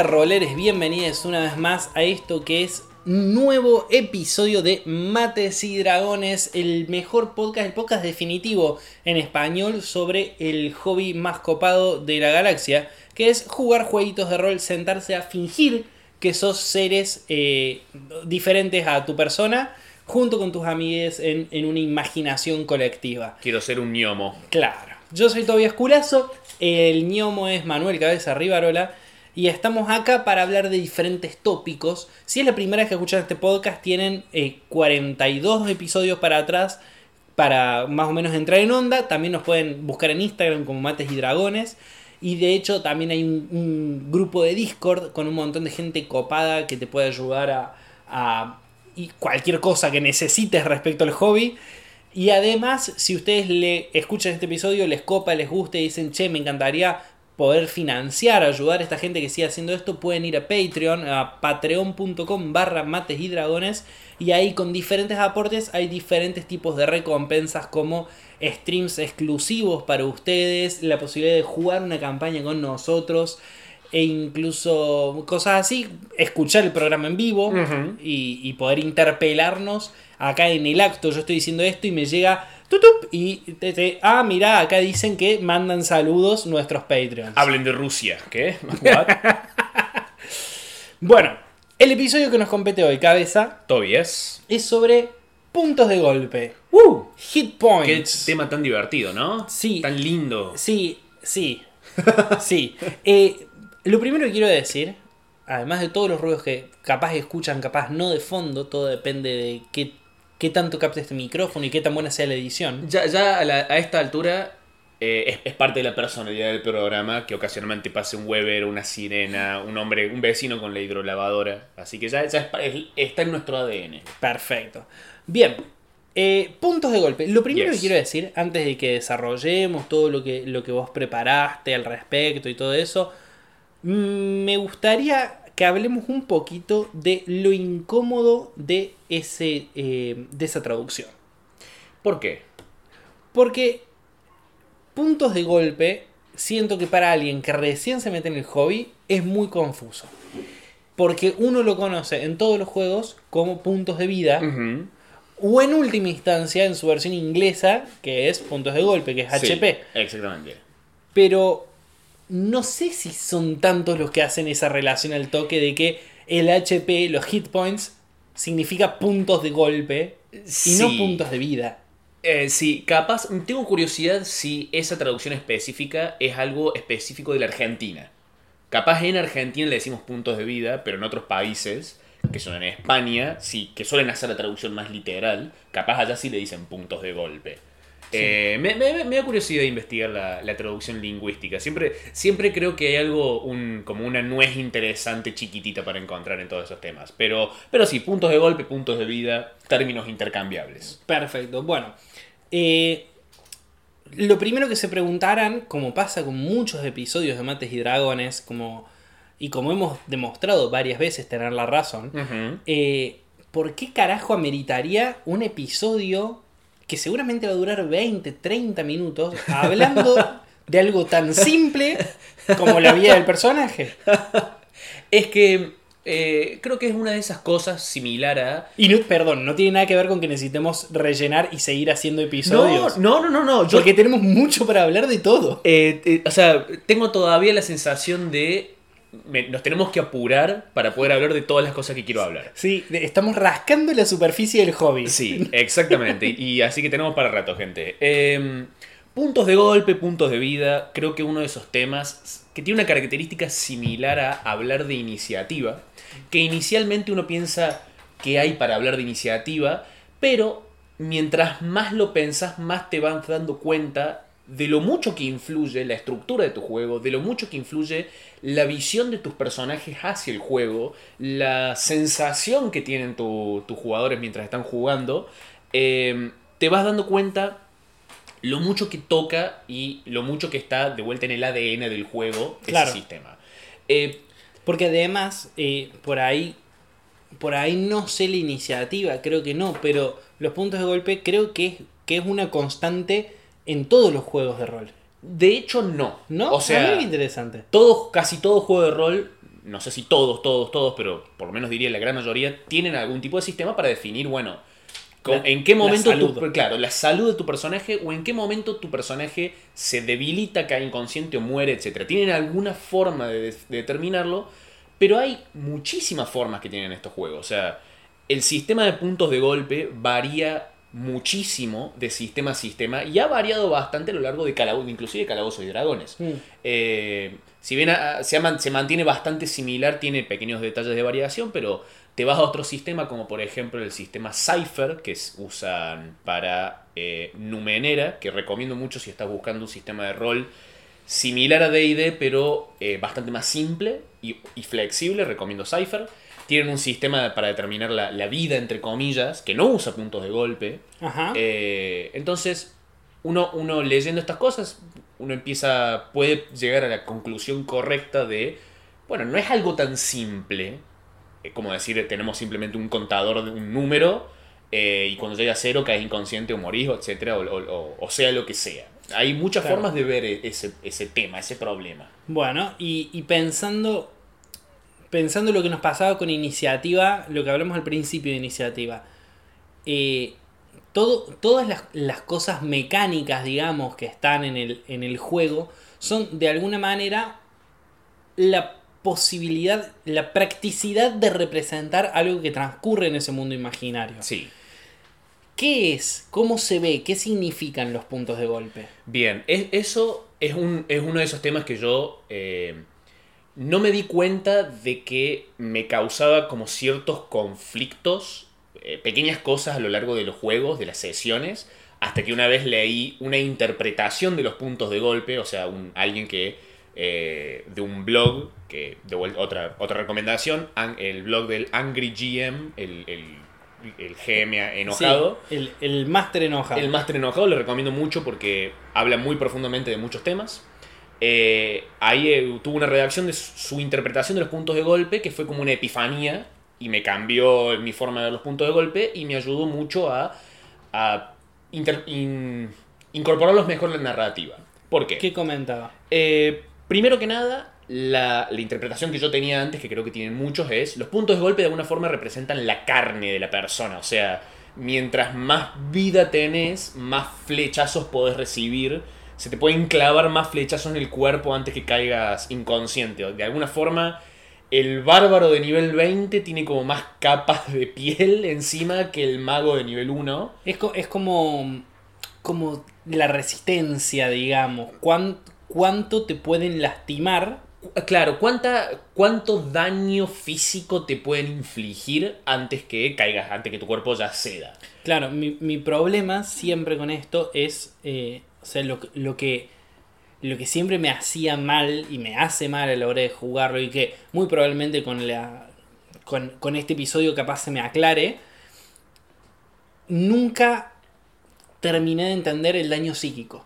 Hola roleres, bienvenidos una vez más a esto que es un nuevo episodio de Mates y Dragones, el mejor podcast, el podcast definitivo en español sobre el hobby más copado de la galaxia, que es jugar jueguitos de rol, sentarse a fingir que sos seres eh, diferentes a tu persona, junto con tus amigues en, en una imaginación colectiva. Quiero ser un gnomo. Claro. Yo soy Tobias Culazo, el ñomo es Manuel Cabeza Rivarola y estamos acá para hablar de diferentes tópicos. Si es la primera vez que escuchan este podcast, tienen eh, 42 episodios para atrás para más o menos entrar en onda. También nos pueden buscar en Instagram como Mates y Dragones. Y de hecho también hay un, grupo de Discord con un montón de gente copada que te puede ayudar a, a cualquier cosa que necesites respecto al hobby. Y además, si ustedes le escuchan este episodio, les copa, les gusta y dicen, che, me encantaría poder financiar, ayudar a esta gente que siga haciendo esto, pueden ir a Patreon, a patreon.com barra mates y dragones. Y ahí con diferentes aportes hay diferentes tipos de recompensas como streams exclusivos para ustedes, la posibilidad de jugar una campaña con nosotros e incluso cosas así, escuchar el programa en vivo y poder interpelarnos acá en el acto. Yo estoy diciendo esto y me llega tutup y te, te- ah, mira, acá dicen que mandan saludos nuestros Patreons. Hablen de Rusia. ¿Qué? What? Bueno, el episodio que nos compete hoy, cabeza, Tobias. es sobre puntos de golpe. ¡Uh! Hit Qué points. tema tan divertido, ¿no? Sí. Tan lindo. Sí, sí. sí. Eh, lo primero que quiero decir, además de todos los ruidos que capaz escuchan, capaz no de fondo, todo depende de qué, qué tanto capte este micrófono y qué tan buena sea la edición. Ya, ya a, la- a esta altura eh, es, es parte de la personalidad del programa que ocasionalmente pase un Weber, una sirena, un hombre, un vecino con la hidrolavadora. Así que ya, ya es pa- es- está en nuestro ADN. Perfecto. Bien. eh, puntos de golpe. Lo primero Yes. que quiero decir, antes de que desarrollemos todo lo que, lo que vos preparaste al respecto y todo eso, mm, me gustaría que hablemos un poquito de lo incómodo de, ese, eh, de esa traducción. ¿Por qué? Porque puntos de golpe, siento que para alguien que recién se mete en el hobby, es muy confuso. Porque uno lo conoce en todos los juegos como puntos de vida. O en última instancia, en su versión inglesa, que es puntos de golpe, que es Sí, HP. exactamente. Pero no sé si son tantos los que hacen esa relación al toque de que el HP, los hit points, significa puntos de golpe y no puntos de vida. Eh, sí, capaz, tengo curiosidad si esa traducción específica es algo específico de la Argentina. Capaz en Argentina le decimos puntos de vida, pero en otros países, que son en España, sí, que suelen hacer la traducción más literal, capaz allá sí le dicen puntos de golpe. Eh, me, me- me da curiosidad investigar la, la traducción lingüística. Siempre, siempre creo que hay algo, un, como una nuez interesante chiquitita para encontrar en todos esos temas. Pero, pero sí, puntos de golpe, puntos de vida, términos intercambiables. Perfecto. Bueno, eh, lo primero que se preguntarán, como pasa con muchos episodios de Mates y Dragones, como, y como hemos demostrado varias veces tener la razón, eh, ¿por qué carajo ameritaría un episodio que seguramente va a durar 20, 30 minutos hablando de algo tan simple como la vida del personaje? Es que eh, creo que es una de esas cosas similar a. Y no, perdón, no tiene nada que ver con que necesitemos rellenar y seguir haciendo episodios. no, no, no, no. Yo, Porque tenemos mucho para hablar de todo. eh, eh, o sea, tengo todavía la sensación de. Me- nos tenemos que apurar para poder hablar de todas las cosas que quiero hablar. Sí, estamos rascando la superficie del hobby. Sí, exactamente. y así que tenemos para rato, gente. Eh, puntos de golpe, puntos de vida. Creo que uno de esos temas que tiene una característica similar a hablar de iniciativa. Que inicialmente uno piensa que hay para hablar de iniciativa, pero mientras más lo pensás, más te vas dando cuenta de lo mucho que influye la estructura de tu juego, de lo mucho que influye la visión de tus personajes hacia el juego, la sensación que tienen tu- tus jugadores mientras están jugando, eh, te vas dando cuenta lo mucho que toca y lo mucho que está de vuelta en el ADN del juego Claro. ese sistema. Eh, Porque además, eh, por ahí. Por ahí no sé la iniciativa, creo que no, pero los puntos de golpe creo que que es una constante en todos los juegos de rol. de hecho, no. ¿No? O sea, qué interesante. todo, casi todo juego de rol no sé si todos, todos, todos, pero por lo menos diría la gran mayoría, tienen algún tipo de sistema para definir, bueno, La- en qué momento, tu, claro, la salud de tu personaje o en qué momento tu personaje se debilita, cae inconsciente o muere, etc. Tienen alguna forma de, de determinarlo, pero hay muchísimas formas que tienen estos juegos. O sea, el sistema de puntos de golpe varía muchísimo de sistema a sistema y ha variado bastante a lo largo de Calabozo, inclusive Calabozos y Dragones. Mm. Eh, si bien se, man- se mantiene bastante similar, tiene pequeños detalles de variación, pero te vas a otro sistema como por ejemplo el sistema Cypher, que es- usan para eh, Numenera, que recomiendo mucho si estás buscando un sistema de rol similar a D&D, pero eh, bastante más simple y, y flexible, recomiendo Cypher. Tienen un sistema para determinar la, la vida, entre comillas, que no usa puntos de golpe. Ajá. Eh, entonces, uno, uno leyendo estas cosas, uno empieza, puede llegar a la conclusión correcta de, bueno, no es algo tan simple, eh, como decir, tenemos simplemente un contador de un número, eh, y cuando llega a cero caes inconsciente o morís, o etcétera, o, o- o- o sea lo que sea. Hay muchas Claro. formas de ver e- ese, ese tema, ese problema. Bueno, y, y pensando, pensando lo que nos pasaba con iniciativa, lo que hablamos al principio de iniciativa, eh, todo, todas las, las cosas mecánicas, digamos, que están en el, en el juego, son de alguna manera la posibilidad, la practicidad de representar algo que transcurre en ese mundo imaginario. Sí. ¿Qué es? ¿Cómo se ve? ¿Qué significan los puntos de golpe? Bien, es- eso es, un, es uno de esos temas que yo eh, no me di cuenta de que me causaba como ciertos conflictos, eh, pequeñas cosas a lo largo de los juegos, de las sesiones, hasta que una vez leí una interpretación de los puntos de golpe, o sea, un, alguien que eh, de un blog, que de otra, otra recomendación, an- el blog del Angry GM, el, el, el GM enojado. Sí, el, el máster enojado. El Máster Enojado lo recomiendo mucho porque habla muy profundamente de muchos temas. Eh, ahí eh, tuvo una redacción de su, interpretación de los puntos de golpe que fue como una epifanía y me cambió mi forma de ver los puntos de golpe y me ayudó mucho a, a inter- in- incorporarlos mejor en la narrativa. ¿Por qué? ¿Qué comentaba? Eh, primero que nada, la, la interpretación que yo tenía antes, que creo que tienen muchos, es los puntos de golpe de alguna forma representan la carne de la persona. O sea, mientras más vida tenés, más flechazos podés recibir. Se te pueden clavar más flechazos en el cuerpo antes que caigas inconsciente. De alguna forma, el bárbaro de nivel 20 tiene como más capas de piel encima que el mago de nivel 1. Es, co- es como, como la resistencia, digamos. ¿Cuán- ¿Cuánto te pueden lastimar? Claro, ¿cuánta, ¿cuánto daño físico te pueden infligir antes que caigas, antes que tu cuerpo ya ceda? Claro, mi, mi problema siempre con esto es, eh, o sea, lo, que- lo que lo que siempre me hacía mal y me hace mal a la hora de jugarlo y que muy probablemente con la con, con este episodio capaz se me aclare, nunca terminé de entender el daño psíquico.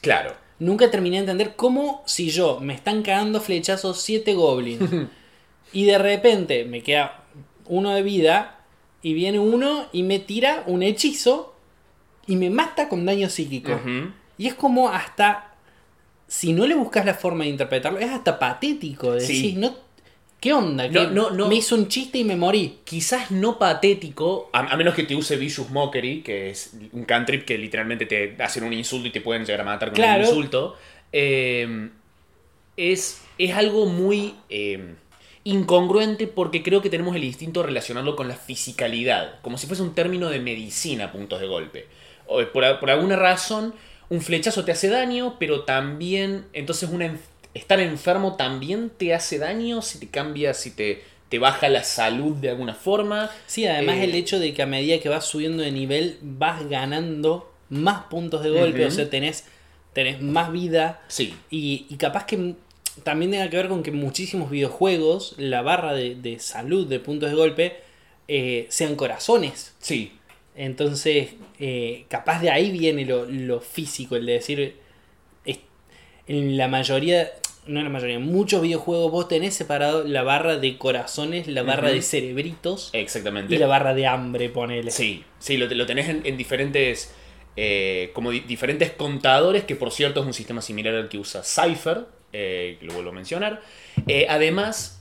Claro. Nunca terminé de entender cómo si yo me están cagando flechazos 7 goblins y de repente me queda uno de vida y viene uno y me tira un hechizo y me mata con daño psíquico. Y es como hasta, si no le buscas la forma de interpretarlo, es hasta patético. Decís, Sí. no, ¿qué onda? No, ¿Qué- no, no. Me hizo un chiste y me morí. Quizás no patético, a, a menos que te use Vicious Mockery, que es un cantrip que literalmente te hacen un insulto y te pueden llegar a matar con Claro. un insulto. Eh, es, es algo muy eh, incongruente porque creo que tenemos el instinto de relacionarlo con la fisicalidad, como si fuese un término de medicina, puntos de golpe. Por, por alguna razón, un flechazo te hace daño, pero también, entonces una, estar enfermo también te hace daño si te cambia, si te, te baja la salud de alguna forma. Sí, además Eh, el hecho de que a medida que vas subiendo de nivel vas ganando más puntos de golpe, o sea, tenés, tenés más vida Sí, y, y capaz que también tenga que ver con que muchísimos videojuegos la barra de, de salud de puntos de golpe eh, sean corazones. sí, Entonces, eh, capaz de ahí viene lo, lo físico, el de decir, es- en la mayoría, no en la mayoría, en muchos videojuegos vos tenés separado la barra de corazones, la barra de cerebritos exactamente. y la barra de hambre, ponele. Sí, sí, lo, lo tenés en, en diferentes. eh, como di- diferentes contadores, que por cierto es un sistema similar al que usa Cypher, eh, que lo vuelvo a mencionar. Eh, además,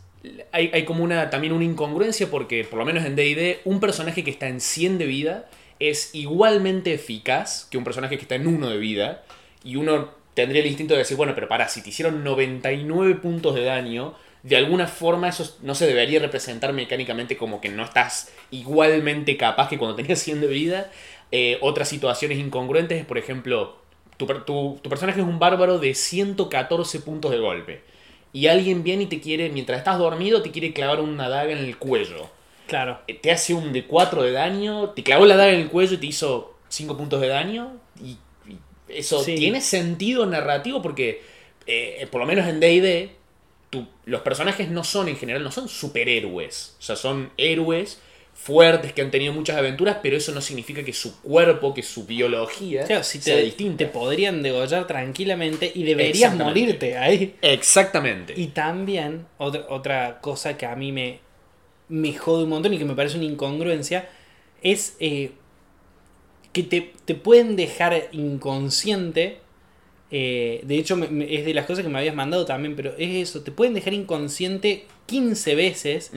hay, hay como una, también una incongruencia porque, por lo menos en DD, un personaje que está en 100 de vida es igualmente eficaz que un personaje que está en 1 de vida. Y uno tendría el instinto de decir, bueno, pero para, si te hicieron 99 puntos de daño, de alguna forma eso no se debería representar mecánicamente como que no estás igualmente capaz que cuando tenías 100 de vida. Eh, otras situaciones incongruentes es, por ejemplo, tu, tu- tu personaje es un bárbaro de 114 puntos de golpe. Y alguien viene y te quiere, mientras estás dormido, te quiere clavar una daga en el cuello. Claro. Eh, Te hace un de 4 de daño, te clavó la daga en el cuello y te hizo 5 puntos de daño. Y, y eso Sí. tiene sentido narrativo porque, eh, por lo menos en DD, los personajes no son en general, no son superhéroes. O sea, son héroes fuertes que han tenido muchas aventuras, pero eso no significa que su cuerpo, que su biología Claro, si sea te, distinta. te podrían degollar tranquilamente y deberías morirte ahí. Exactamente. Y también, otra, otra cosa que a mí me, me jode un montón y que me parece una incongruencia, es eh, que te, te pueden dejar inconsciente. eh, de hecho, me- me- es de las cosas que me habías mandado también, pero es eso, te pueden dejar inconsciente 15 veces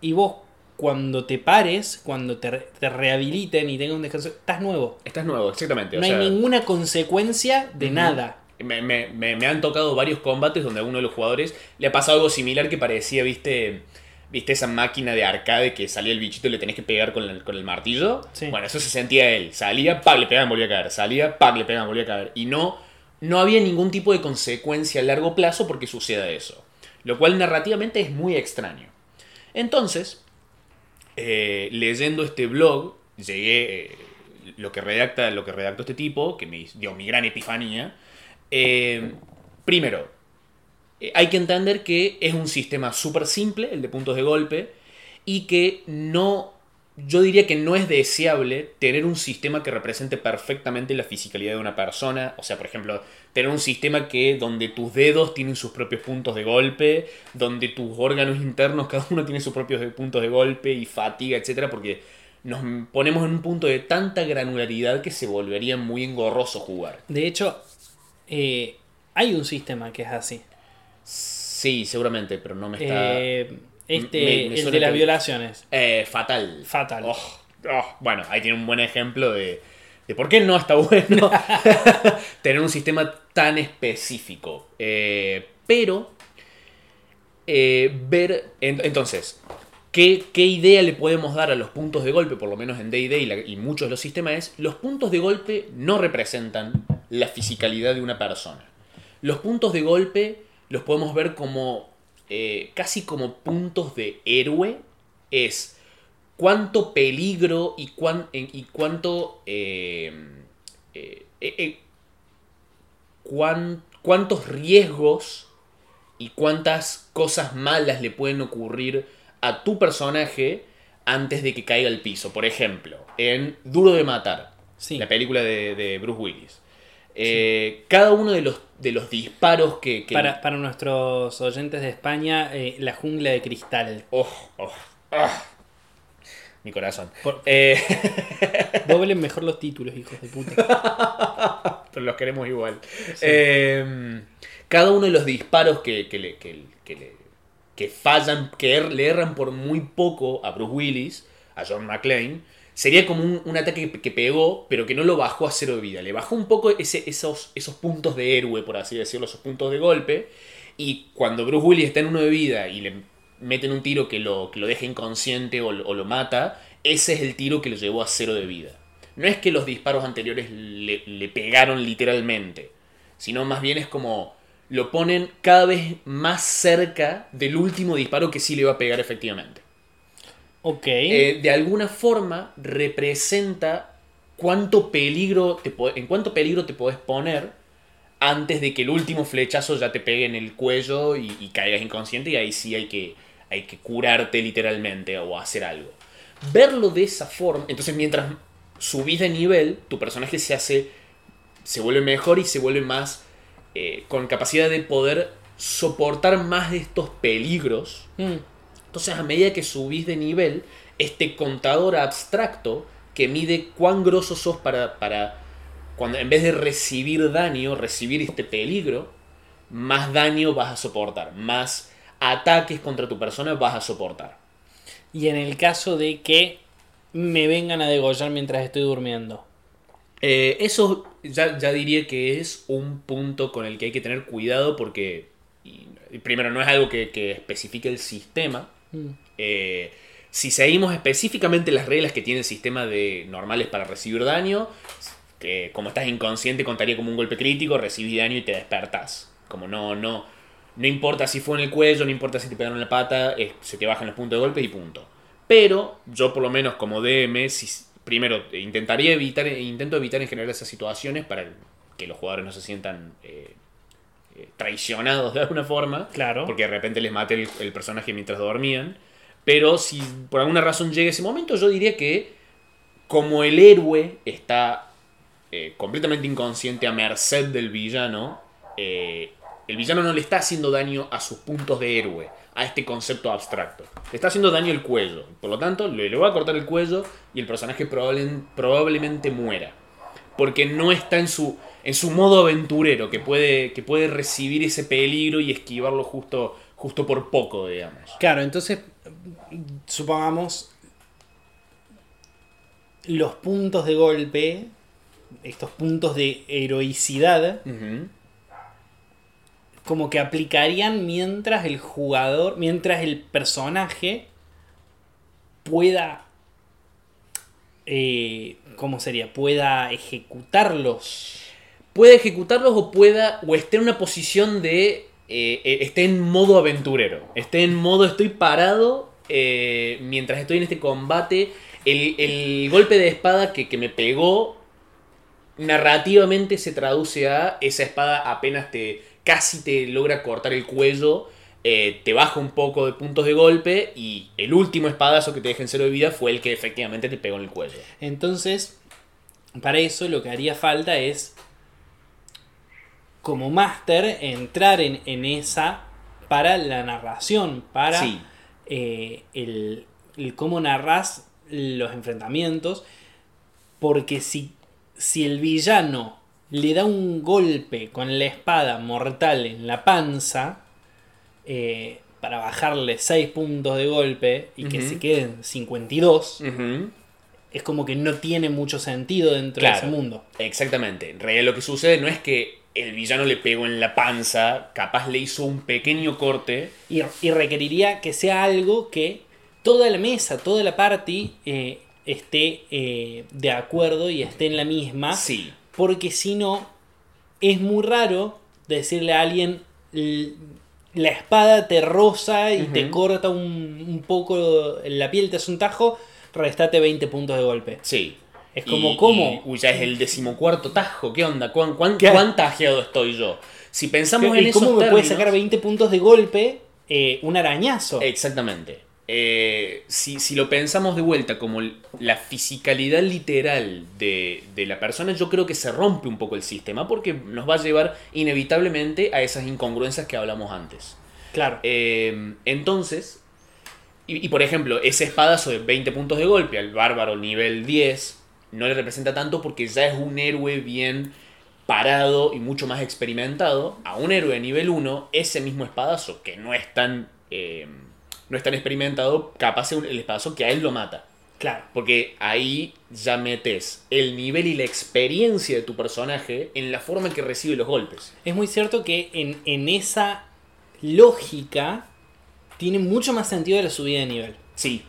y vos cuando te pares, cuando te, te rehabiliten y tengas un descanso, estás nuevo. Estás nuevo, exactamente. o No sea, hay ninguna consecuencia de nada. Me, me- me- me han tocado varios combates donde a uno de los jugadores le ha pasado algo similar que parecía, viste, viste esa máquina de arcade que salía el bichito y le tenés que pegar con el, con el martillo. Sí. Bueno, eso se sentía él. Salía, pac, le pegaban, volvía a caer. Salía, pac, le pegaban, volvía a caer. Y no, no había ningún tipo de consecuencia a largo plazo porque suceda eso. Lo cual narrativamente es muy extraño. Entonces, eh, leyendo este blog, llegué. eh, lo que redacta lo que redactó este tipo, que me dio mi gran epifanía. eh, primero, hay que entender que es un sistema súper simple, el de puntos de golpe, y que no. Yo diría que no es deseable tener un sistema que represente perfectamente la fisicalidad de una persona. O sea, por ejemplo, tener un sistema que donde tus dedos tienen sus propios puntos de golpe, donde tus órganos internos cada uno tiene sus propios puntos de golpe y fatiga, etcétera, porque nos ponemos en un punto de tanta granularidad que se volvería muy engorroso jugar. De hecho, eh, hay un sistema que es así. Sí, seguramente, pero no me está. Eh, este, me- me el de las que- violaciones. Eh, fatal. Fatal. Oh, oh, bueno, ahí tiene un buen ejemplo de, de por qué no está bueno tener un sistema tan específico. Eh, pero, eh, ver. en- entonces, ¿qué, qué idea le podemos dar a los puntos de golpe, por lo menos en DD y, y muchos de los sistemas? Es: los puntos de golpe no representan la fisicalidad de una persona. Los puntos de golpe los podemos ver como eh, casi como puntos de héroe. Es cuánto peligro y, cuán- y cuánto... eh, eh, cuán- cuántos riesgos y cuántas cosas malas le pueden ocurrir a tu personaje antes de que caiga al piso. Por ejemplo, en Duro de Matar, Sí. la película de, de Bruce Willis. Eh, Cada uno de los, de los disparos que... que- Para, para nuestros oyentes de España, eh, la jungla de cristal. Oh, oh, ah. Mi corazón. Por- Eh, Doblen mejor los títulos, hijos de puta. pero los queremos igual. Eh, cada uno de los disparos que, que le, que, que le- que fallan, que er- le erran por muy poco a Bruce Willis, a John McClane, sería como un, ataque que, pegó, pero que no lo bajó a cero de vida. Le bajó un poco esos, puntos de héroe, por así decirlo, esos puntos de golpe. Y cuando Bruce Willis está en uno de vida y le meten un tiro que lo, que lo deja inconsciente o, lo- o lo mata, ese es el tiro que lo llevó a cero de vida. No es que los disparos anteriores le, le pegaron literalmente, sino más bien es como lo ponen cada vez más cerca del último disparo que sí le va a pegar efectivamente. Ok. Eh, de alguna forma representa cuánto peligro te en cuánto peligro te podés poner antes de que el último flechazo ya te pegue en el cuello y, y caigas inconsciente y ahí sí hay que, hay que curarte literalmente o hacer algo. Verlo de esa forma, entonces mientras subís de nivel, tu personaje se hace, se vuelve mejor y se vuelve más eh, con capacidad de poder soportar más de estos peligros Mm. Entonces, a medida que subís de nivel, este contador abstracto que mide cuán grosso sos para, para cuando en vez de recibir daño, recibir este peligro, más daño vas a soportar, más ataques contra tu persona vas a soportar. Y en el caso de que me vengan a degollar mientras estoy durmiendo. Eh, eso ya, ya diría que es un punto con el que hay que tener cuidado porque, y- primero, no es algo que, que especifique el sistema. Mm. Eh, si seguimos específicamente las reglas que tiene el sistema de normales para recibir daño, que como estás inconsciente contaría como un golpe crítico, recibís daño y te despertás. Como no, no, no importa si fue en el cuello, no importa si te pegaron en la pata, se te bajan los puntos de golpe y punto. Pero yo por lo menos como DM, primero intentaría evitar, intento evitar en general esas situaciones para que los jugadores no se sientan eh, eh, traicionados de alguna forma. Claro. Porque de repente les mate el, el personaje mientras dormían. Pero si por alguna razón llega ese momento, yo diría que como el héroe está eh, completamente inconsciente a merced del villano, eh, el villano no le está haciendo daño a sus puntos de héroe, a este concepto abstracto. Le está haciendo daño el cuello. Por lo tanto, le, le va a cortar el cuello y el personaje probable- probablemente muera. Porque no está en su, en su modo aventurero, que puede, que puede recibir ese peligro y esquivarlo justo, justo por poco, digamos. Claro, entonces, supongamos los puntos de golpe, estos puntos de heroicidad, como que aplicarían mientras el jugador, mientras el personaje pueda, eh, ¿cómo sería? Pueda ejecutarlos. Puede ejecutarlos o pueda o esté en una posición de eh, eh, esté en modo aventurero esté en modo estoy parado eh, mientras estoy en este combate. El, el golpe de espada que, que me pegó narrativamente se traduce a esa espada apenas te casi te logra cortar el cuello te baja un poco de puntos de golpe y el último espadazo que te deja en cero de vida fue el que efectivamente te pegó en el cuello. Entonces, para eso lo que haría falta es, como máster, entrar en, en esa para la narración, para Sí. eh, el, el cómo narras los enfrentamientos, porque si, si el villano le da un golpe con la espada mortal en la panza, eh, para bajarle 6 puntos de golpe y que se queden 52, Ujú. es como que no tiene mucho sentido dentro Claro. de ese mundo. Exactamente. En realidad lo que sucede no es que el villano le pegó en la panza, capaz le hizo un pequeño corte. Y, y requeriría que sea algo que toda la mesa, toda la party eh, esté eh, de acuerdo y esté en la misma. Sí. Porque si no, es muy raro decirle a alguien "L- la espada te roza y te corta un, un poco la piel, te hace un tajo, restate 20 puntos de golpe. Sí. Es como, Y- ¿cómo? y, uy, ya es el decimocuarto tajo. ¿Qué onda? ¿Cuán, cuán, cuán tajeado estoy yo? Si pensamos en ¿Y esos cómo me puede sacar 20 puntos de golpe eh, un arañazo? Exactamente. Eh, si, si lo pensamos de vuelta como la fisicalidad literal de, de la persona, yo creo que se rompe un poco el sistema porque nos va a llevar inevitablemente a esas incongruencias que hablamos antes. Claro. Eh, entonces, y, y por ejemplo, ese espadazo de 20 puntos de golpe al bárbaro nivel 10 no le representa tanto porque ya es un héroe bien parado y mucho más experimentado. A un héroe de nivel 1, ese mismo espadazo, que no es tan, eh, no es tan experimentado, capaz es el espadazo que a él lo mata. Claro. Porque ahí ya metes el nivel y la experiencia de tu personaje en la forma en que recibe los golpes. Es muy cierto que en, en esa lógica tiene mucho más sentido la subida de nivel. Sí,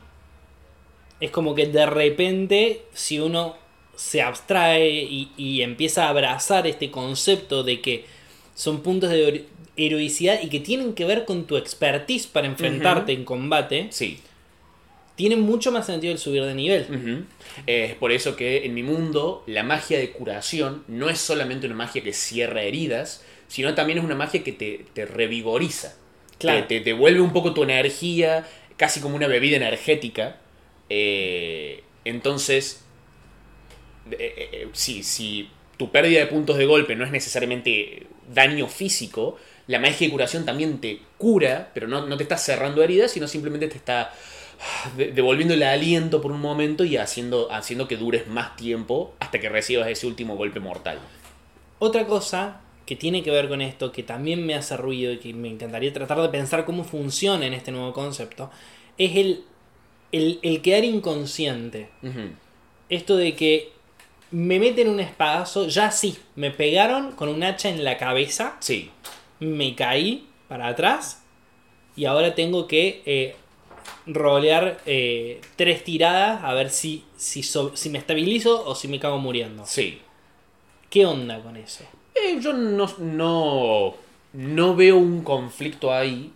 Es como que de repente, si uno se abstrae y, y empieza a abrazar este concepto de que son puntos de hero- heroicidad y que tienen que ver con tu expertise para enfrentarte en combate, sí. tiene mucho más sentido el subir de nivel. Es por eso que en mi mundo la magia de curación no es solamente una magia que cierra heridas, sino también es una magia que te, te revigoriza. Claro. Te, te devuelve un poco tu energía, casi como una bebida energética. Eh, entonces, eh, eh, si, tu pérdida de puntos de golpe no es necesariamente daño físico, la magia de curación también te cura, pero no, no te está cerrando heridas, sino simplemente te está de- devolviendo el aliento por un momento y haciendo, haciendo que dures más tiempo hasta que recibas ese último golpe mortal. Otra cosa que tiene que ver con esto, que también me hace ruido y que me encantaría tratar de pensar cómo funciona en este nuevo concepto, es el, el, el quedar inconsciente. Esto de que me meten un espadazo, ya sí, me pegaron con un hacha en la cabeza, Sí, me caí para atrás y ahora tengo que eh, rolear eh, tres tiradas a ver si, si, so- si me estabilizo o si me cago muriendo. sí. ¿Qué onda con eso? Eh, yo no, no, no veo un conflicto ahí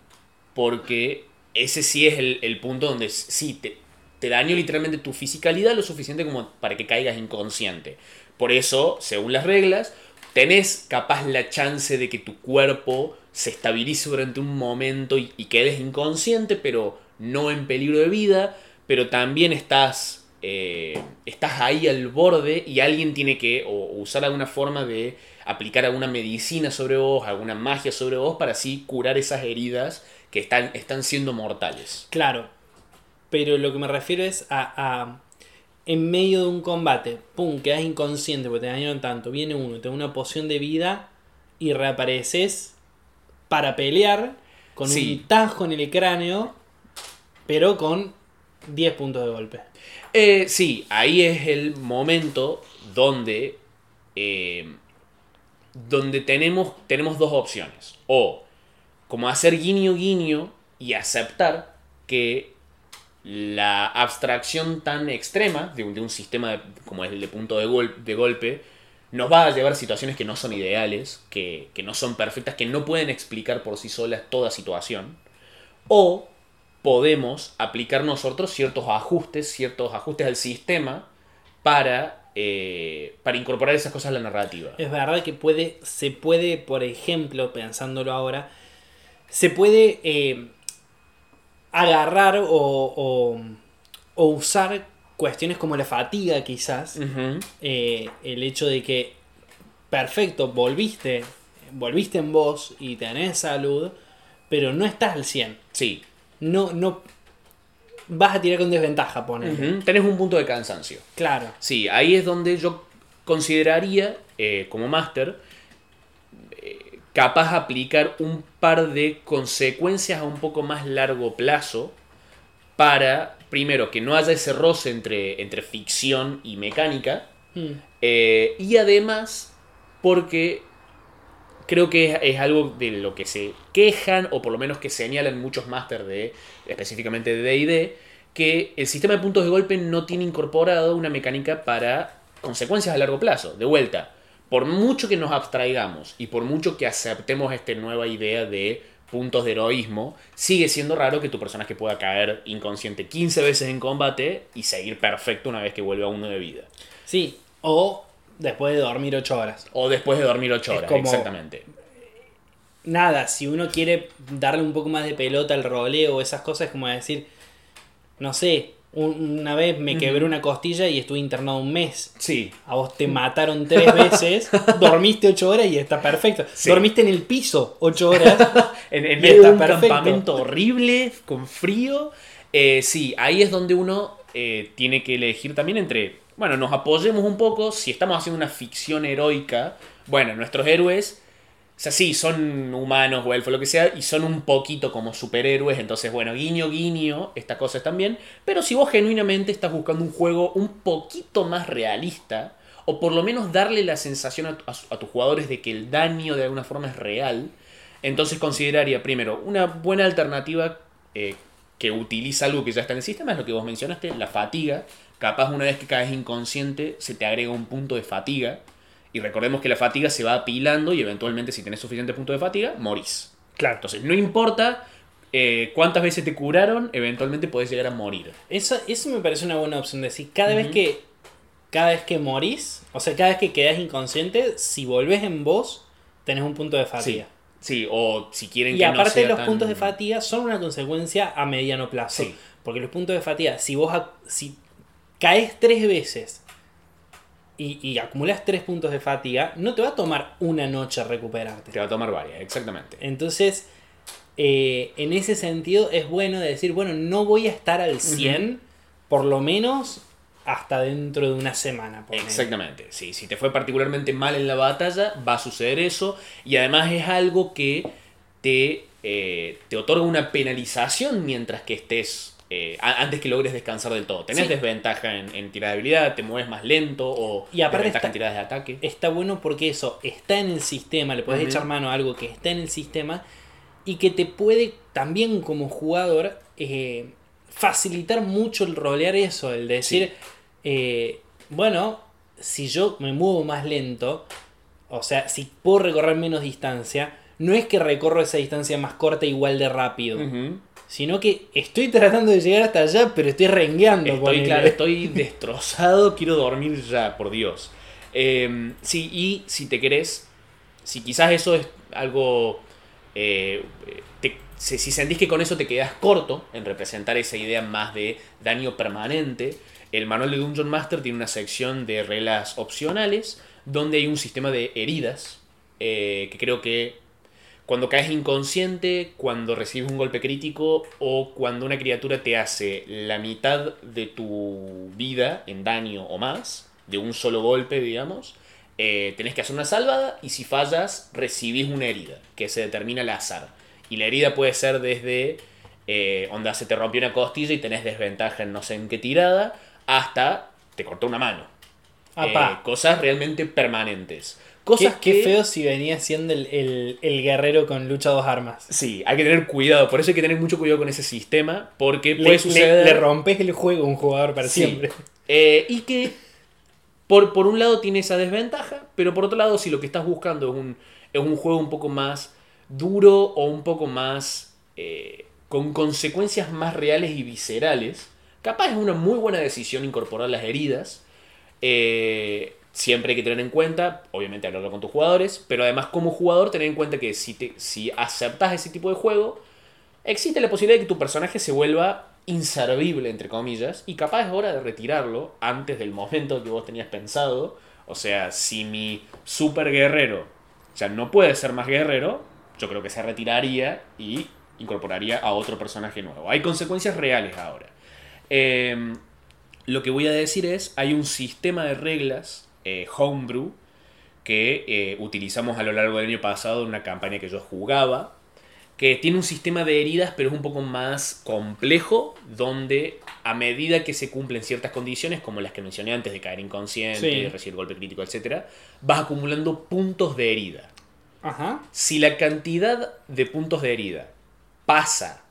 porque ese sí es el, punto donde sí, te, te daño literalmente tu fisicalidad lo suficiente como para que caigas inconsciente. Por eso, según las reglas, tenés capaz la chance de que tu cuerpo se estabilice durante un momento y, quedes inconsciente, pero no en peligro de vida, pero también estás, eh, estás ahí al borde y alguien tiene que usar alguna forma de aplicar alguna medicina sobre vos, alguna magia sobre vos para así curar esas heridas que están, están siendo mortales. Claro, pero lo que me refiero es a, a- en medio de un combate, pum, quedas inconsciente porque te dañaron tanto, viene uno, te da una poción de vida y reapareces para pelear con Sí. un tajo en el cráneo, pero con 10 puntos de golpe. Eh, sí, ahí es el momento donde, eh, donde tenemos, tenemos dos opciones. O como hacer guiño guiño y aceptar que la abstracción tan extrema de un, de un sistema como es el de punto de, de golpe nos va a llevar a situaciones que no son ideales, que, que no son perfectas, que no pueden explicar por sí solas toda situación. O podemos aplicar nosotros ciertos ajustes, ciertos ajustes al sistema para, eh, para incorporar esas cosas a la narrativa. Es verdad que puede, se puede, por ejemplo, pensándolo ahora, se puede eh, agarrar o, o- o usar cuestiones como la fatiga quizás, eh, el hecho de que, perfecto, volviste, volviste en vos y tenés salud, pero no estás al 100. Sí. No, no, vas a tirar con desventaja, poner. Tenés un punto de cansancio. Claro. Sí, ahí es donde yo consideraría, eh, como máster, capaz aplicar un par de consecuencias a un poco más largo plazo para, primero, que no haya ese roce entre, entre ficción y mecánica, Mm. eh, y además, porque creo que es, es algo de lo que se quejan, o por lo menos que señalan muchos máster de, específicamente de DD, que el sistema de puntos de golpe no tiene incorporado una mecánica para consecuencias a largo plazo. De vuelta, por mucho que nos abstraigamos y por mucho que aceptemos esta nueva idea de puntos de heroísmo, sigue siendo raro que tu personaje pueda caer inconsciente 15 veces en combate y seguir perfecto una vez que vuelve a uno de vida. Sí, o después de dormir 8 horas. O después de dormir 8 Es horas, como- exactamente. nada, si uno quiere darle un poco más de pelota al roleo o esas cosas, es como decir, no sé, una vez me quebré una costilla y estuve internado un mes. Sí. A vos te mataron tres veces, dormiste ocho horas y está perfecto. Sí. Dormiste en el piso ocho horas. En, en Y está un perfecto. campamento horrible, con frío. Eh, sí, ahí es donde uno eh, tiene que elegir también entre. Bueno, nos apoyemos un poco. Si estamos haciendo una ficción heroica, bueno, nuestros héroes. O sea, sí, son humanos o lo que sea, y son un poquito como superhéroes. Entonces, bueno, guiño, guiño, estas cosas también. Pero si vos genuinamente estás buscando un juego un poquito más realista, o por lo menos darle la sensación a tus jugadores de que el daño de alguna forma es real, entonces consideraría primero una buena alternativa eh, que utiliza algo que ya está en el sistema, es lo que vos mencionaste, la fatiga. Capaz una vez que caes inconsciente se te agrega un punto de fatiga. Y recordemos que la fatiga se va apilando y eventualmente si tenés suficiente punto de fatiga, morís. Claro. Entonces no importa eh, cuántas veces te curaron, eventualmente podés llegar a morir. Eso, eso me parece una buena opción. Decir, cada vez que. Cada vez que morís, o sea, cada vez que quedás inconsciente, si volvés en vos, tenés un punto de fatiga. Sí, o si quieren Y que aparte los tan- puntos de fatiga son una consecuencia a mediano plazo. Sí. Porque los puntos de fatiga, si vos si caes tres veces y, y acumulas tres puntos de fatiga, no te va a tomar una noche recuperarte. Te va a tomar varias, exactamente. Entonces, eh, en ese sentido es bueno de decir, bueno, no voy a estar al 100, por lo menos hasta dentro de una semana. Exactamente, sí, si te fue particularmente mal en la batalla, va a suceder eso. Y además es algo que te, eh, te otorga una penalización mientras que estés. Eh, antes que logres descansar del todo. Tenés Sí. desventaja en, en tirada de habilidad, te mueves más lento o Y aparte desventaja está- en tiradas de ataque. Está bueno porque eso está en el sistema, le puedes Ujú. echar mano a algo que está en el sistema y que te puede también como jugador eh, facilitar mucho el rolear eso, el decir, eh, bueno, si yo me muevo más lento, o sea, si puedo recorrer menos distancia, no es que recorro esa distancia más corta igual de rápido. Sino que estoy tratando de llegar hasta allá, pero estoy rengueando. Estoy, claro, estoy destrozado, quiero dormir ya, por Dios. Eh, sí, y si te querés, si quizás eso es algo... eh, te- si, si sentís que con eso te quedas corto en representar esa idea más de daño permanente, el manual de Dungeon Master tiene una sección de reglas opcionales donde hay un sistema de heridas eh, que creo que cuando caes inconsciente, cuando recibes un golpe crítico o cuando una criatura te hace la mitad de tu vida en daño o más, de un solo golpe, digamos, eh, tenés que hacer una salvada y si fallas, recibís una herida, que se determina al azar. Y la herida puede ser desde, eh, onda, se te rompió una costilla y tenés desventaja en no sé en qué tirada, hasta te cortó una mano. Eh, cosas realmente permanentes. Qué, Cosas qué que- feo si venía siendo el, el- el guerrero con lucha dos armas. Sí, hay que tener cuidado. Por eso hay que tener mucho cuidado con ese sistema. Porque Le, puede le- suceder. le rompes el juego a un jugador para Sí. siempre. Eh, y que por, por un lado tiene esa desventaja, pero por otro lado, si lo que estás buscando es un, es un juego un poco más duro o un poco más eh, con consecuencias más reales y viscerales, capaz es una muy buena decisión incorporar las heridas. Eh, siempre hay que tener en cuenta, obviamente hablarlo con tus jugadores, pero además como jugador tener en cuenta que si, te, si aceptas ese tipo de juego, existe la posibilidad de que tu personaje se vuelva inservible, entre comillas, y capaz es de retirarlo antes del momento que vos tenías pensado. O sea, si mi super guerrero ya no puede ser más guerrero, yo creo que se retiraría y incorporaría a otro personaje nuevo. Hay consecuencias reales ahora. Eh, lo que voy a decir es, hay un sistema de reglas, eh, homebrew, que eh, utilizamos a lo largo del año pasado en una campaña que yo jugaba, que tiene un sistema de heridas, pero es un poco más complejo, donde a medida que se cumplen ciertas condiciones, como las que mencioné antes de caer inconsciente, Sí. recibir golpe crítico, etc., vas acumulando puntos de herida. Ajá. Si la cantidad de puntos de herida pasa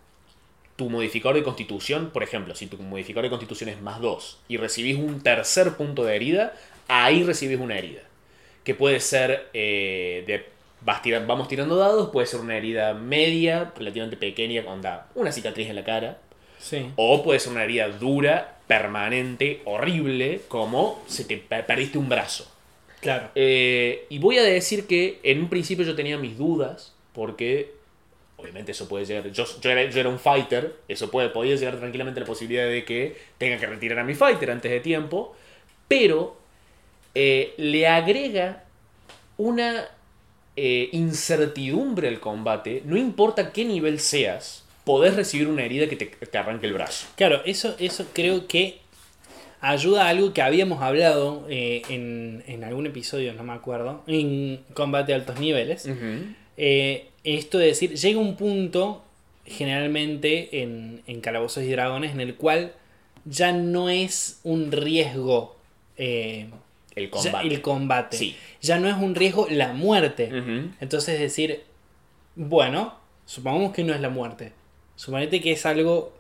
tu modificador de constitución, por ejemplo, si tu modificador de constitución es más 2 y recibís un tercer punto de herida, ahí recibís una herida. Que puede ser de. vas tira- vamos tirando dados, puede ser una herida media, relativamente pequeña, onda, una cicatriz en la cara. Sí. O puede ser una herida dura, permanente, horrible, como si te pe- perdiste un brazo. Claro. Eh, y voy a decir que en un principio yo tenía mis dudas, porque obviamente eso puede llegar. Yo, yo, era, yo era un fighter, eso puede, podía llegar tranquilamente la posibilidad de que tenga que retirar a mi fighter antes de tiempo, pero eh, le agrega una eh, incertidumbre al combate, no importa qué nivel seas, podés recibir una herida que te, te arranque el brazo. Claro, eso, eso creo que ayuda a algo que habíamos hablado eh, en, en algún episodio, no me acuerdo, en combate a altos niveles. Eh, esto de decir, llega un punto, generalmente en, en Calabozos y Dragones, en el cual ya no es un riesgo eh, El ya- combate. el combate. Sí. Ya no es un riesgo la muerte. Entonces decir, bueno, supongamos que no es la muerte. Suponete que es algo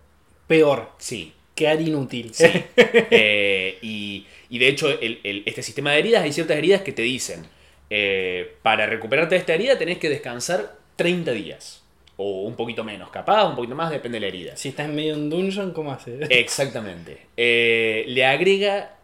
peor, Sí. quedar inútil. Sí. Eh, y, y de hecho, el- el- este sistema de heridas, hay ciertas heridas que te dicen, eh, para recuperarte de esta herida tenés que descansar 30 días. O un poquito menos, capaz, un poquito más, depende de la herida. Si estás en medio de un dungeon, ¿cómo haces? Exactamente. Eh, le agrega.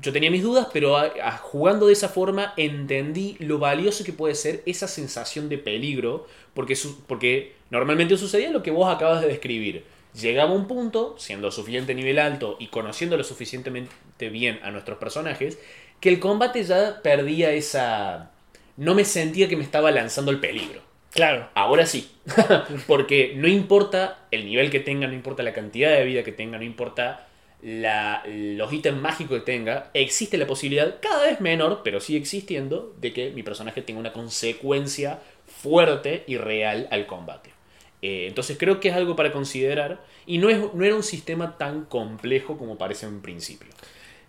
Yo tenía mis dudas, pero a- a- jugando de esa forma entendí lo valioso que puede ser esa sensación de peligro, porque, su- porque normalmente sucedía lo que vos acabas de describir. Llegaba un punto, siendo suficiente nivel alto y conociendo lo suficientemente bien a nuestros personajes, que el combate ya perdía esa... No me sentía que me estaba lanzando el peligro. Claro. Ahora sí, porque no importa el nivel que tenga, no importa la cantidad de vida que tenga, no importa la- los ítems mágicos que tenga, existe la posibilidad, cada vez menor, pero sigue existiendo, de que mi personaje tenga una consecuencia fuerte y real al combate. Eh, entonces creo que es algo para considerar y no, es, no era un sistema tan complejo como parece en principio.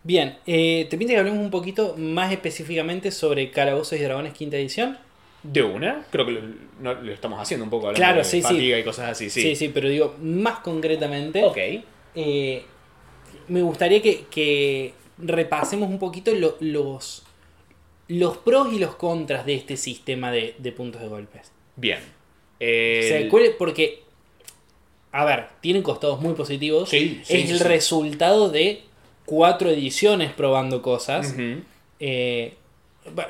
Bien, eh, ¿te pinta que hablemos un poquito más específicamente sobre Calabozos y Dragones quinta edición? De una, creo que lo, no, lo estamos haciendo un poco hablando Claro, de sí, sí. y cosas así, sí. Sí, sí, pero digo, más concretamente, Ok, eh, me gustaría que, que repasemos un poquito lo- los, los pros y los contras de este sistema de, de puntos de golpes. bien. O sea, El- ¿cuál es? porque, a ver, tienen costados muy positivos. Sí, sí, es sí, el resultado de cuatro ediciones probando cosas. Eh,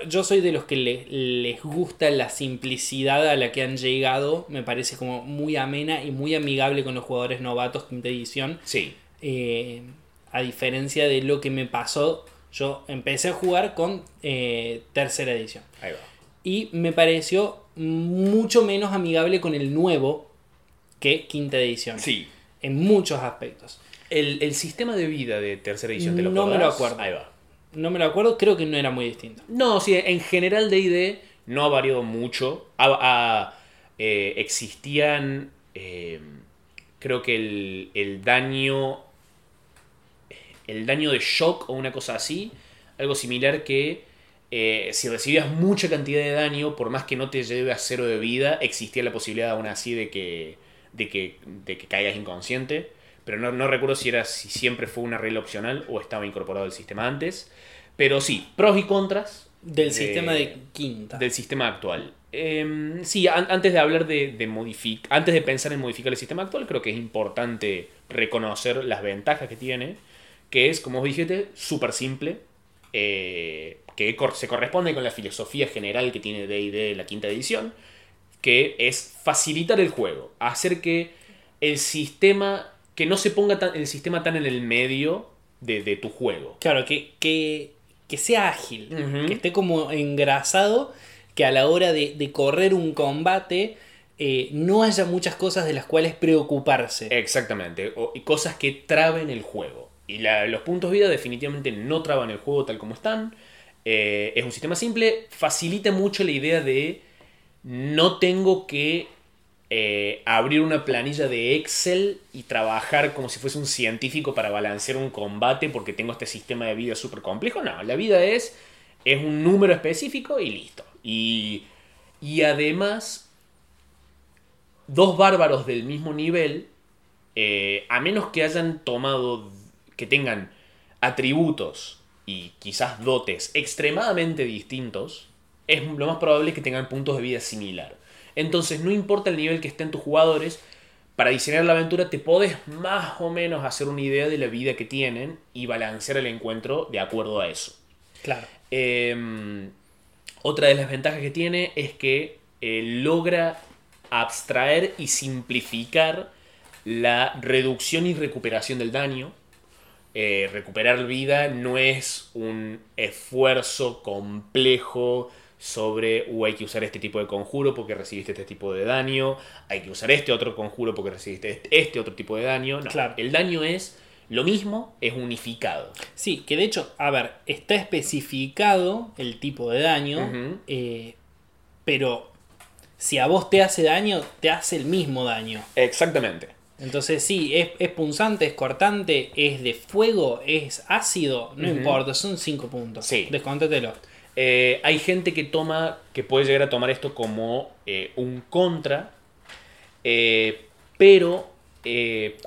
yo soy de los que le- les gusta la simplicidad a la que han llegado. Me parece como muy amena y muy amigable con los jugadores novatos quinta edición. Sí, Eh, a diferencia de lo que me pasó, yo empecé a jugar con eh, tercera edición. ahí va. Y me pareció mucho menos amigable con el nuevo que quinta edición. Sí. En muchos aspectos. El, el sistema de vida de tercera edición, ¿te lo No me lo acuerdo. Ahí va. No me lo acuerdo, creo que no era muy distinto. No, sí, en general D&D no ha variado mucho. Ha, eh, existían, eh, creo que el, el daño, el daño de shock o una cosa así, algo similar que eh, si recibías mucha cantidad de daño, por más que no te lleve a cero de vida, existía la posibilidad aún así de que, de que, de que caigas inconsciente. Pero no, no recuerdo si era si siempre fue una regla opcional o estaba incorporado al sistema antes. Pero sí, pros y contras Del de- sistema de quinta. del sistema actual. Em, sí, an- antes de hablar de, de modific- antes de pensar en modificar el sistema actual, creo que es importante reconocer las ventajas que tiene, que es, como vos dijiste, súper simple, eh, que cor- se corresponde con la filosofía general que tiene D&D la quinta edición, que es facilitar el juego, hacer que el sistema, que no se ponga tan, el sistema tan en el medio de, de tu juego. Claro, que, que, que sea ágil, que esté como engrasado, que a la hora de, de correr un combate eh, no haya muchas cosas de las cuales preocuparse. Exactamente, o- y cosas que traben el juego. Y los puntos vida definitivamente no traban el juego tal como están. Eh, es un sistema simple, facilita mucho la idea de no tengo que eh, abrir una planilla de Excel y trabajar como si fuese un científico para balancear un combate porque tengo este sistema de vida súper complejo. No, la vida es, es un número específico y listo. Y, y además, dos bárbaros del mismo nivel, eh, a menos que hayan tomado, que tengan atributos y quizás dotes extremadamente distintos, es lo más probable que tengan puntos de vida similar. Entonces, no importa el nivel que estén tus jugadores, para diseñar la aventura te podés más o menos hacer una idea de la vida que tienen y balancear el encuentro de acuerdo a eso. Claro. Eh, otra de las ventajas que tiene es que eh, logra abstraer y simplificar la reducción y recuperación del daño. Eh, recuperar vida no es un esfuerzo complejo sobre, "Uh, hay que usar este tipo de conjuro porque recibiste este tipo de daño, hay que usar este otro conjuro porque recibiste este, este otro tipo de daño. No, Claro. el daño es lo mismo, es unificado. Sí, que de hecho, a ver, está especificado el tipo de daño, eh, pero si a vos te hace daño, te hace el mismo daño. Exactamente. Entonces sí, es, es punzante, es cortante, es de fuego, es ácido, no importa, son 5 puntos. Sí. Descontatelo. Eh, hay gente que toma, que puede llegar a tomar esto como eh, un contra, eh, pero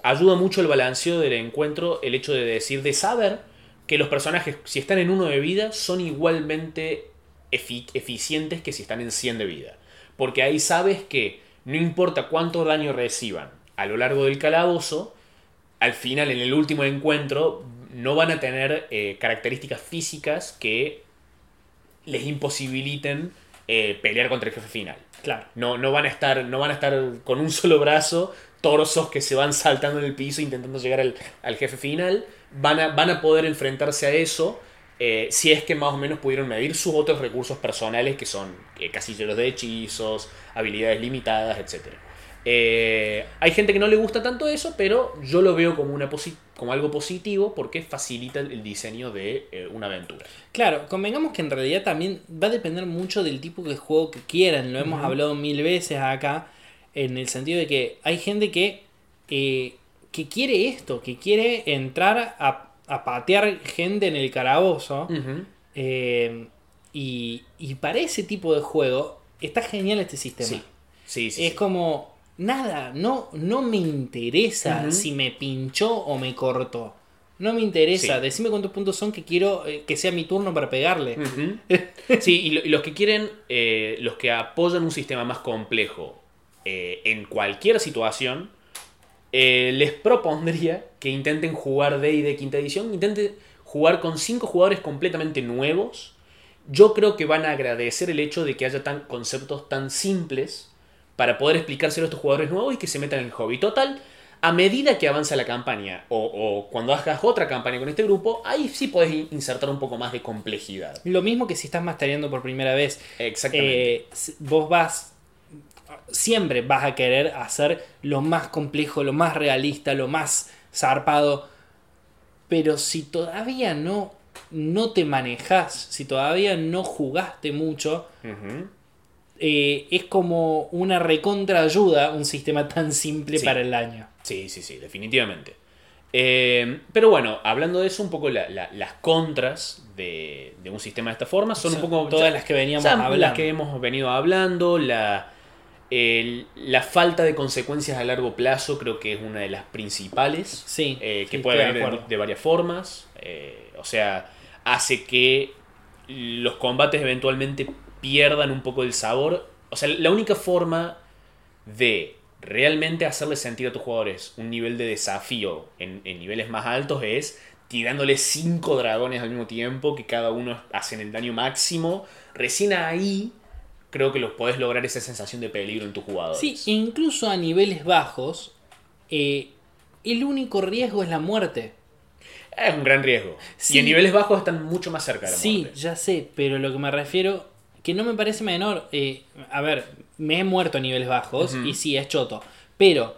ayuda mucho el balanceo del encuentro el hecho de decir, de saber que los personajes, si están en uno de vida, son igualmente efi- eficientes que si están en 100 de vida. Porque ahí sabes que no importa cuánto daño reciban a lo largo del calabozo, al final, en el último encuentro, no van a tener eh, características físicas que les imposibiliten eh, pelear contra el jefe final. Claro. No, no, van a estar, no van a estar con un solo brazo, torsos que se van saltando en el piso intentando llegar al, al jefe final. Van a, van a poder enfrentarse a eso eh, si es que más o menos pudieron medir sus otros recursos personales que son casilleros de hechizos, habilidades limitadas, etc. Eh, hay gente que no le gusta tanto eso, pero yo lo veo como, una posi- como algo positivo porque facilita el, diseño de eh, una aventura. Claro, convengamos que en realidad también va a depender mucho del tipo de juego que quieran. Lo hemos hablado mil veces acá, en el sentido de que hay gente que, eh, que quiere esto, que quiere entrar a, a patear gente en el calabozo. eh, y, y para ese tipo de juego está genial este sistema. Sí, sí, sí. Es sí. como, nada, no, no me interesa si me pinchó o me cortó. No me interesa, Sí. decime cuántos puntos son que quiero eh, que sea mi turno para pegarle. Sí, y, lo- y los que quieren, eh, los que apoyan un sistema más complejo eh, en cualquier situación, les propondría que intenten jugar D&D quinta edición, intenten jugar con cinco jugadores completamente nuevos. Yo creo que van a agradecer el hecho de que haya tan, conceptos tan simples para poder explicárselo a estos jugadores nuevos y que se metan en el hobby. Total, a medida que avanza la campaña o, o cuando hagas otra campaña con este grupo, ahí sí podés in- insertar un poco más de complejidad. Lo mismo que si estás mastereando por primera vez. Exactamente. Eh, vos vas. Siempre vas a querer hacer lo más complejo, lo más realista, lo más zarpado. Pero si todavía no, no te manejas, si todavía no jugaste mucho, Ujú. Eh, es como una recontra ayuda un sistema tan simple Sí. para el año. Sí, sí, sí, definitivamente. Eh, pero bueno, hablando de eso, un poco la- la- las contras de, de un sistema de esta forma son, Son un poco todas las que veníamos hablando. Las que hemos venido hablando, la, el- la falta de consecuencias a largo plazo creo que es una de las principales. Sí, eh, que sí, puede estoy de varias formas. o sea, hace que los combates eventualmente pierdan un poco el sabor. O sea, la única forma de realmente hacerle sentir a tus jugadores un nivel de desafío en, en niveles más altos es tirándoles cinco dragones al mismo tiempo, que cada uno hacen el daño máximo. Recién ahí creo que los podés lograr esa sensación de peligro en tus jugadores. Sí, incluso a niveles bajos, eh, el único riesgo es la muerte. Es un gran riesgo. Sí. Y en niveles bajos están mucho más cerca de la Sí, muerte. ya sé, pero lo que me refiero, que no me parece menor, eh, a ver, me he muerto a niveles bajos y sí, es choto, pero,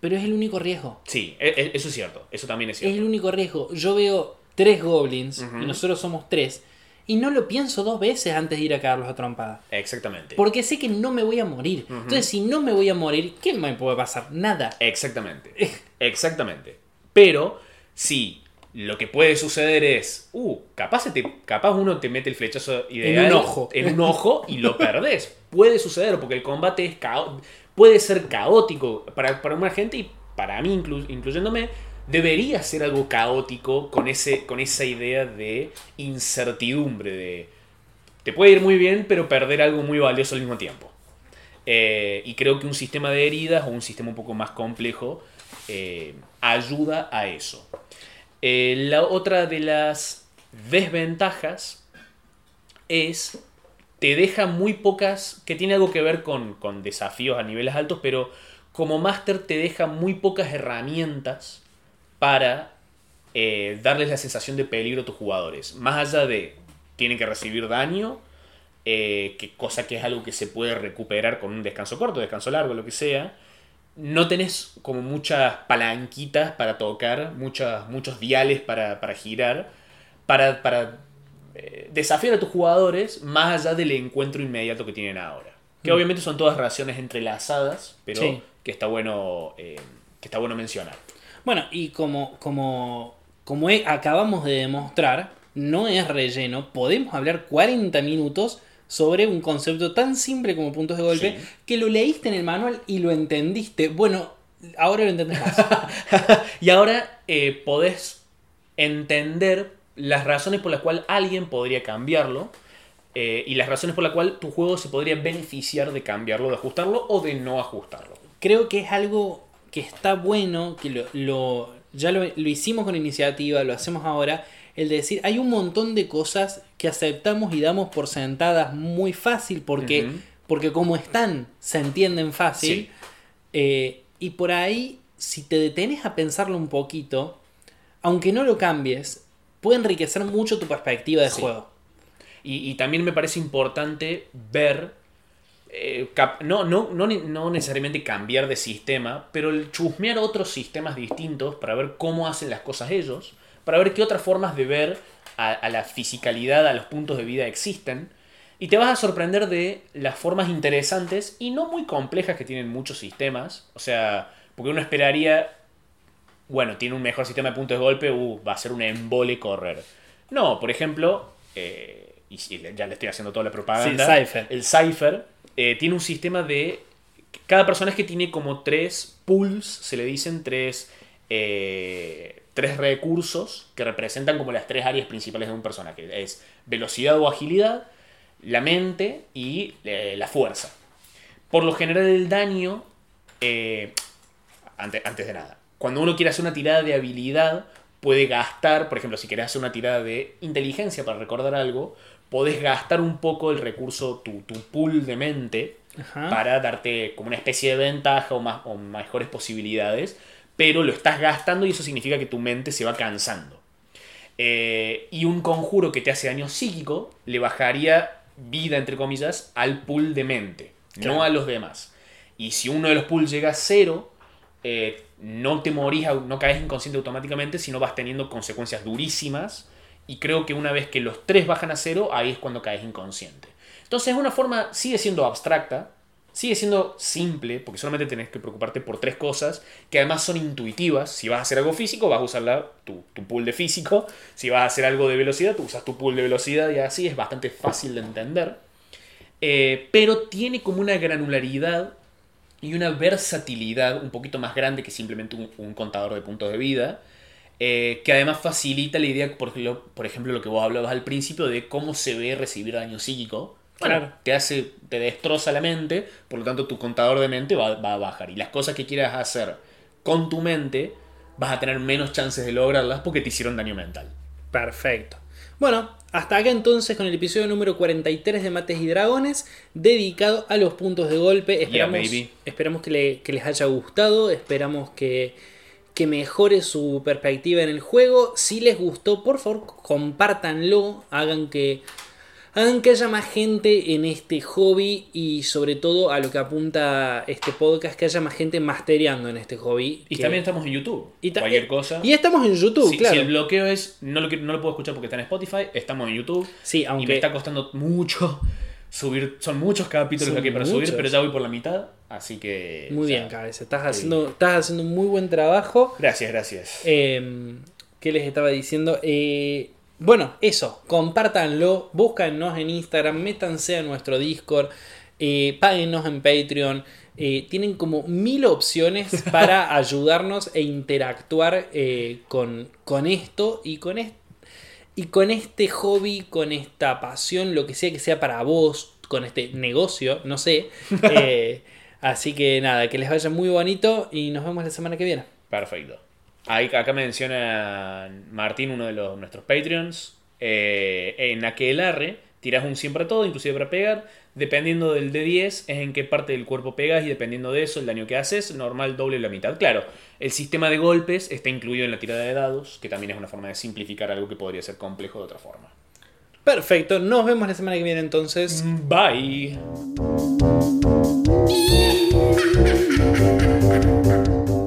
pero es el único riesgo. Sí, e- e- eso es cierto. Eso también es Es cierto. el único riesgo. Yo veo tres goblins y nosotros somos tres y no lo pienso dos veces antes de ir a cagarlos a trompada. Exactamente. Porque sé que no me voy a morir. Entonces, si no me voy a morir, ¿qué me puede pasar? Nada. Exactamente. Exactamente. Pero si lo que puede suceder es, uh, capaz, te, capaz uno te mete el flechazo ideal En un ojo. en un ojo y lo perdés. Puede suceder porque el combate es cao- puede ser caótico para, para una gente y para mí, inclu- incluyéndome, debería ser algo caótico con, ese, con esa idea de incertidumbre, de te puede ir muy bien, pero perder algo muy valioso al mismo tiempo. Eh, y creo que un sistema de heridas o un sistema un poco más complejo eh, ayuda a eso. Eh, la otra de las desventajas es, te deja muy pocas, que tiene algo que ver con, con desafíos a niveles altos, pero como máster te deja muy pocas herramientas para eh, darles la sensación de peligro a tus jugadores. Más allá de, tienen que recibir daño, eh, que cosa que es algo que se puede recuperar con un descanso corto, descanso largo, lo que sea. No tenés como muchas palanquitas para tocar, muchas, muchos diales para, para girar, para, para eh, desafiar a tus jugadores más allá del encuentro inmediato que tienen ahora. Que Mm. obviamente son todas relaciones entrelazadas, pero Sí. que está bueno, eh, que está bueno mencionar. Bueno, y como, como, como he- acabamos de demostrar, no es relleno. Podemos hablar 40 minutos sobre un concepto tan simple como puntos de golpe Sí. que lo leíste en el manual y lo entendiste. Bueno, ahora lo entendés más. y ahora eh, podés entender las razones por las cuales alguien podría cambiarlo eh, y las razones por las cuales tu juego se podría beneficiar de cambiarlo, de ajustarlo o de no ajustarlo. Creo que es algo que está bueno, que lo, lo- ya lo, lo hicimos con iniciativa, lo hacemos ahora, el de decir, hay un montón de cosas que aceptamos y damos por sentadas muy fácil porque, porque como están, se entienden fácil. Sí. Eh, y por ahí, si te detenes a pensarlo un poquito, aunque no lo cambies, puede enriquecer mucho tu perspectiva de Sí. juego. Y, y también me parece importante ver eh, cap- no, no, no, no necesariamente cambiar de sistema, pero el chusmear otros sistemas distintos para ver cómo hacen las cosas ellos, para ver qué otras formas de ver a, a la fisicalidad, a los puntos de vida existen. Y te vas a sorprender de las formas interesantes y no muy complejas que tienen muchos sistemas. O sea, porque uno esperaría, bueno, tiene un mejor sistema de puntos de golpe, uh, va a ser un embole correr. No, por ejemplo, eh, y ya le estoy haciendo toda la propaganda. Sí, Cypher. El Cypher eh, tiene un sistema de. Cada personaje tiene como tres pools, se le dicen tres. eh, tres recursos que representan como las tres áreas principales de un personaje. Es velocidad o agilidad, la mente y eh, la fuerza. Por lo general el daño, eh, ante- antes de nada, cuando uno quiere hacer una tirada de habilidad, puede gastar, por ejemplo, si querés hacer una tirada de inteligencia para recordar algo, podés gastar un poco el recurso, tu, tu pool de mente, Ajá. para darte como una especie de ventaja o, más, o mejores posibilidades, pero lo estás gastando y eso significa que tu mente se va cansando. Eh, y un conjuro que te hace daño psíquico le bajaría vida, entre comillas, al pool de mente, Claro. no a los demás. Y si uno de los pools llega a cero, eh, no te morís, no caes inconsciente automáticamente, sino vas teniendo consecuencias durísimas. Y creo que una vez que los tres bajan a cero, ahí es cuando caes inconsciente. Entonces es una forma, sigue siendo abstracta, sigue siendo simple, porque solamente tenés que preocuparte por tres cosas, que además son intuitivas. Si vas a hacer algo físico, vas a usar tu, tu pool de físico. Si vas a hacer algo de velocidad, tú usas tu pool de velocidad y así es bastante fácil de entender. Eh, pero tiene como una granularidad y una versatilidad un poquito más grande que simplemente un, contador de puntos de vida, eh, que además facilita la idea, por, por ejemplo, lo que vos hablabas al principio de cómo se ve recibir daño psíquico. Bueno, Claro. te hace, te destroza la mente, por lo tanto tu contador de mente va, va a bajar. Y las cosas que quieras hacer con tu mente, vas a tener menos chances de lograrlas porque te hicieron daño mental. Perfecto. Bueno, hasta acá entonces con el episodio número 43 de Mates y Dragones, dedicado a los puntos de golpe. Esperamos, esperamos que, le- que les haya gustado, esperamos que, que mejore su perspectiva en el juego. Si les gustó, por favor, compártanlo, hagan que, hagan que haya más gente en este hobby y sobre todo a lo que apunta este podcast, que haya más gente mastereando en este hobby. Y que- también estamos en YouTube. y Cualquier cosa. Y estamos en YouTube, si, claro. si el bloqueo es. No lo, no lo puedo escuchar porque está en Spotify. Estamos en YouTube. Sí, Y me aunque está costando mucho subir. Son muchos capítulos Son que para muchos. subir, pero ya voy por la mitad. Así que. Muy sea, bien, cabeza. Estás haciendo, estás haciendo un muy buen trabajo. Gracias, gracias. Eh, ¿Qué les estaba diciendo? Eh, bueno, eso. Compártanlo. Búscanos en Instagram. Métanse a nuestro Discord. Eh, páguenos en Patreon. eh, tienen como mil opciones para ayudarnos e interactuar eh, con, con esto y con. Y con este hobby, con esta pasión, lo que sea que sea para vos, con este negocio, no sé. Eh, así que nada, que les vaya muy bonito y nos vemos la semana que viene. Perfecto. Ahí, acá menciona Martín, uno de los, nuestros Patreons. eh, en Aquelarre tiras un siempre a todo, inclusive para pegar. Dependiendo del D10, es en qué parte del cuerpo pegas y dependiendo de eso, el daño que haces, normal doble la mitad. Claro, el sistema de golpes está incluido en la tirada de dados, que también es una forma de simplificar algo que podría ser complejo de otra forma. Perfecto, nos vemos la semana que viene entonces. Bye.